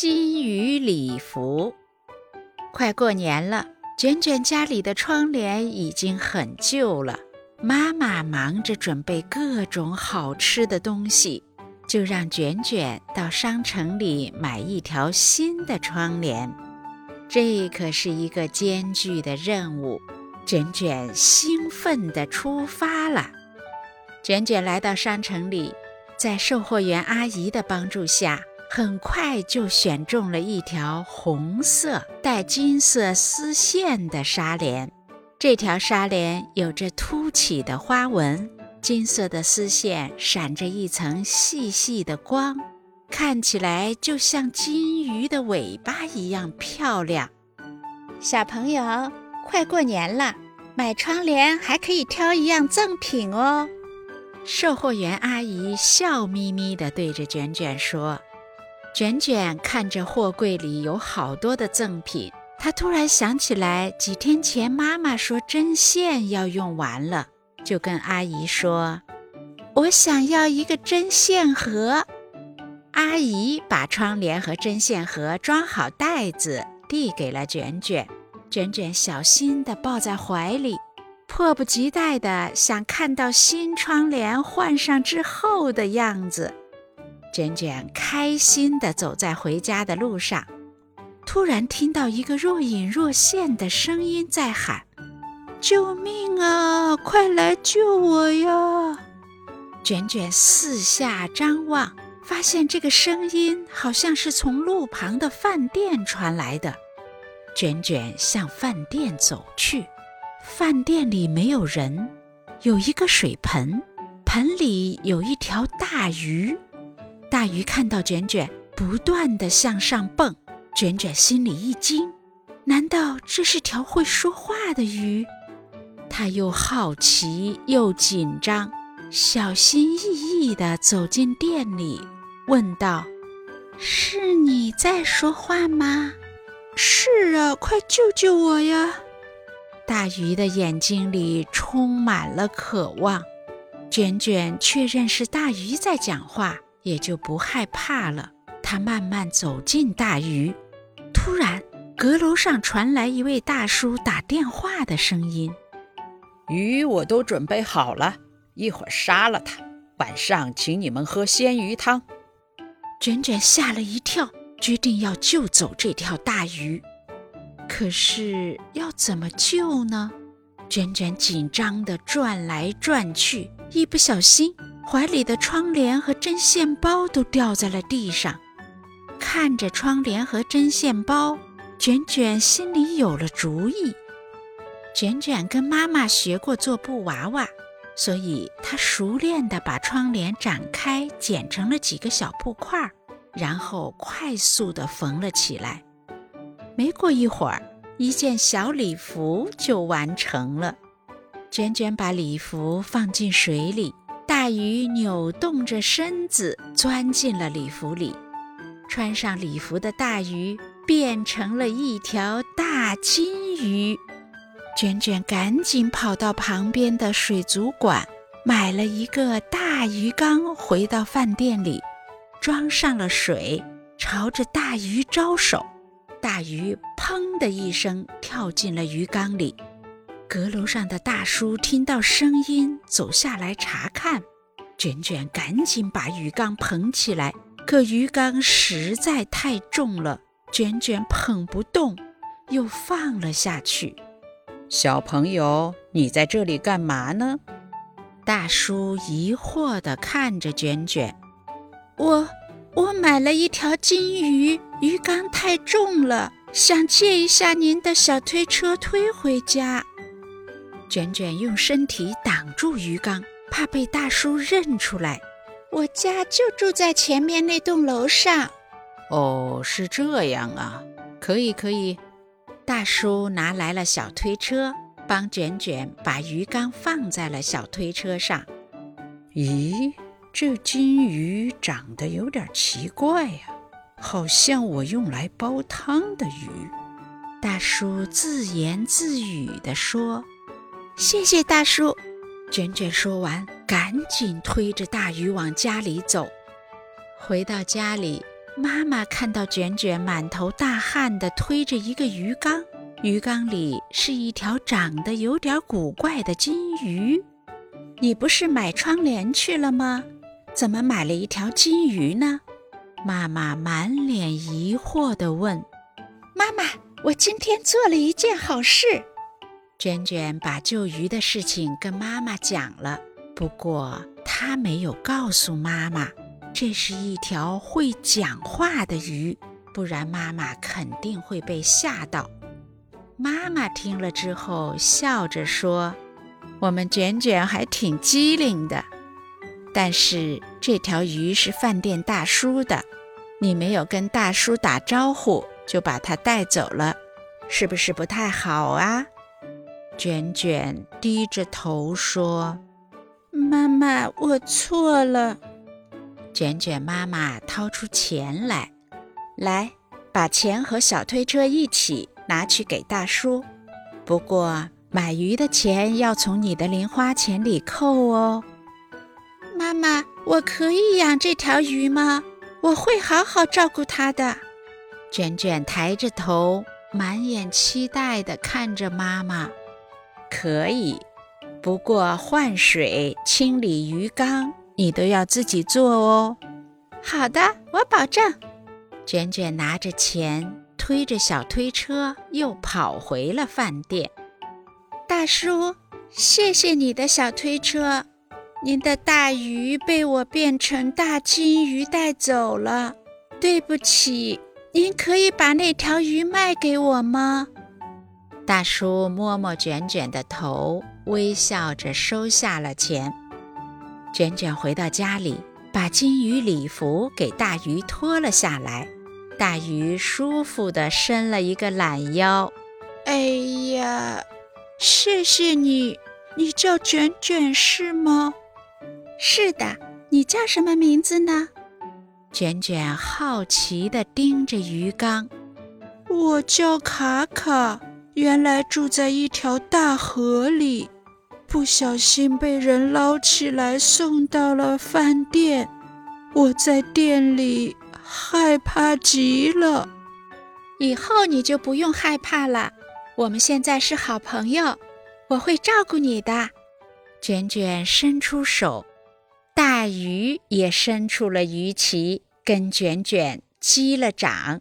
金鱼礼服。快过年了，卷卷家里的窗帘已经很旧了，妈妈忙着准备各种好吃的东西，就让卷卷到商城里买一条新的窗帘。这可是一个艰巨的任务，卷卷兴奋地出发了。卷卷来到商城里，在售货员阿姨的帮助下。很快就选中了一条红色带金色丝线的纱帘。这条纱帘有着凸起的花纹，金色的丝线闪着一层细细的光，看起来就像金鱼的尾巴一样漂亮。小朋友，快过年了，买窗帘还可以挑一样赠品哦。售货员阿姨笑眯眯地对着卷卷说。卷卷看着货柜里有好多的赠品，他突然想起来，几天前妈妈说针线要用完了，就跟阿姨说：“我想要一个针线盒。”阿姨把窗帘和针线盒装好袋子，递给了卷卷。卷卷小心地抱在怀里，迫不及待地想看到新窗帘换上之后的样子。卷卷开心地走在回家的路上，突然听到一个若隐若现的声音在喊：“救命啊！快来救我呀！”卷卷四下张望，发现这个声音好像是从路旁的饭店传来的。卷卷向饭店走去，饭店里没有人，有一个水盆，盆里有一条大鱼。大鱼看到卷卷不断地向上蹦，卷卷心里一惊，难道这是条会说话的鱼？他又好奇又紧张，小心翼翼地走进店里，问道：“是你在说话吗？”“是啊，快救救我呀！”大鱼的眼睛里充满了渴望。卷卷确认是大鱼在讲话。也就不害怕了。他慢慢走进大鱼，突然，阁楼上传来一位大叔打电话的声音：“鱼我都准备好了，一会儿杀了它，晚上请你们喝鲜鱼汤。”卷卷吓了一跳，决定要救走这条大鱼。可是要怎么救呢？卷卷紧张地转来转去，一不小心。怀里的窗帘和针线包都掉在了地上，看着窗帘和针线包，卷卷心里有了主意。卷卷跟妈妈学过做布娃娃，所以她熟练地把窗帘展开，剪成了几个小布块，然后快速地缝了起来。没过一会儿，一件小礼服就完成了。卷卷把礼服放进水里。大鱼扭动着身子钻进了礼服里，穿上礼服的大鱼变成了一条大金鱼。卷卷赶紧跑到旁边的水族馆，买了一个大鱼缸，回到饭店里，装上了水，朝着大鱼招手。大鱼砰的一声跳进了鱼缸里。阁楼上的大叔听到声音，走下来查看。卷卷赶紧把鱼缸捧起来，可鱼缸实在太重了，卷卷捧不动，又放了下去。小朋友，你在这里干嘛呢？大叔疑惑地看着卷卷。我我买了一条金鱼，鱼缸太重了，想借一下您的小推车推回家。卷卷用身体挡住鱼缸，怕被大叔认出来。我家就住在前面那栋楼上。哦，是这样啊，可以可以。大叔拿来了小推车，帮卷卷把鱼缸放在了小推车上。咦，这金鱼长得有点奇怪呀，好像我用来煲汤的鱼。大叔自言自语地说。谢谢大叔，卷卷说完，赶紧推着大鱼往家里走。回到家里，妈妈看到卷卷满头大汗地推着一个鱼缸，鱼缸里是一条长得有点古怪的金鱼。你不是买窗帘去了吗？怎么买了一条金鱼呢？妈妈满脸疑惑地问。妈妈，我今天做了一件好事。卷卷把救鱼的事情跟妈妈讲了，不过他没有告诉妈妈。这是一条会讲话的鱼，不然妈妈肯定会被吓到。妈妈听了之后笑着说：“我们卷卷还挺机灵的，但是这条鱼是饭店大叔的，你没有跟大叔打招呼就把它带走了，是不是不太好啊？”卷卷低着头说：“妈妈，我错了。”卷卷妈妈掏出钱来，来，把钱和小推车一起拿去给大叔。不过买鱼的钱要从你的零花钱里扣哦。妈妈，我可以养这条鱼吗？我会好好照顾它的。卷卷抬着头，满眼期待地看着妈妈。可以，不过换水、清理鱼缸。你都要自己做哦。好的，我保证。卷卷拿着钱，推着小推车，又跑回了饭店。大叔，谢谢你的小推车。您的大鱼被我变成大金鱼带走了，对不起。您可以把那条鱼卖给我吗？大叔摸摸卷卷的头，微笑着收下了钱。卷卷回到家里，把金鱼礼服给大鱼脱了下来。大鱼舒服地伸了一个懒腰。哎呀，谢谢你！你叫卷卷是吗？是的。你叫什么名字呢？卷卷好奇地盯着鱼缸。我叫卡卡，原来住在一条大河里。不小心被人捞起来送到了饭店，我在店里害怕极了。以后你就不用害怕了，我们现在是好朋友，我会照顾你的。卷卷伸出手，大鱼也伸出了鱼鳍，跟卷卷击了掌。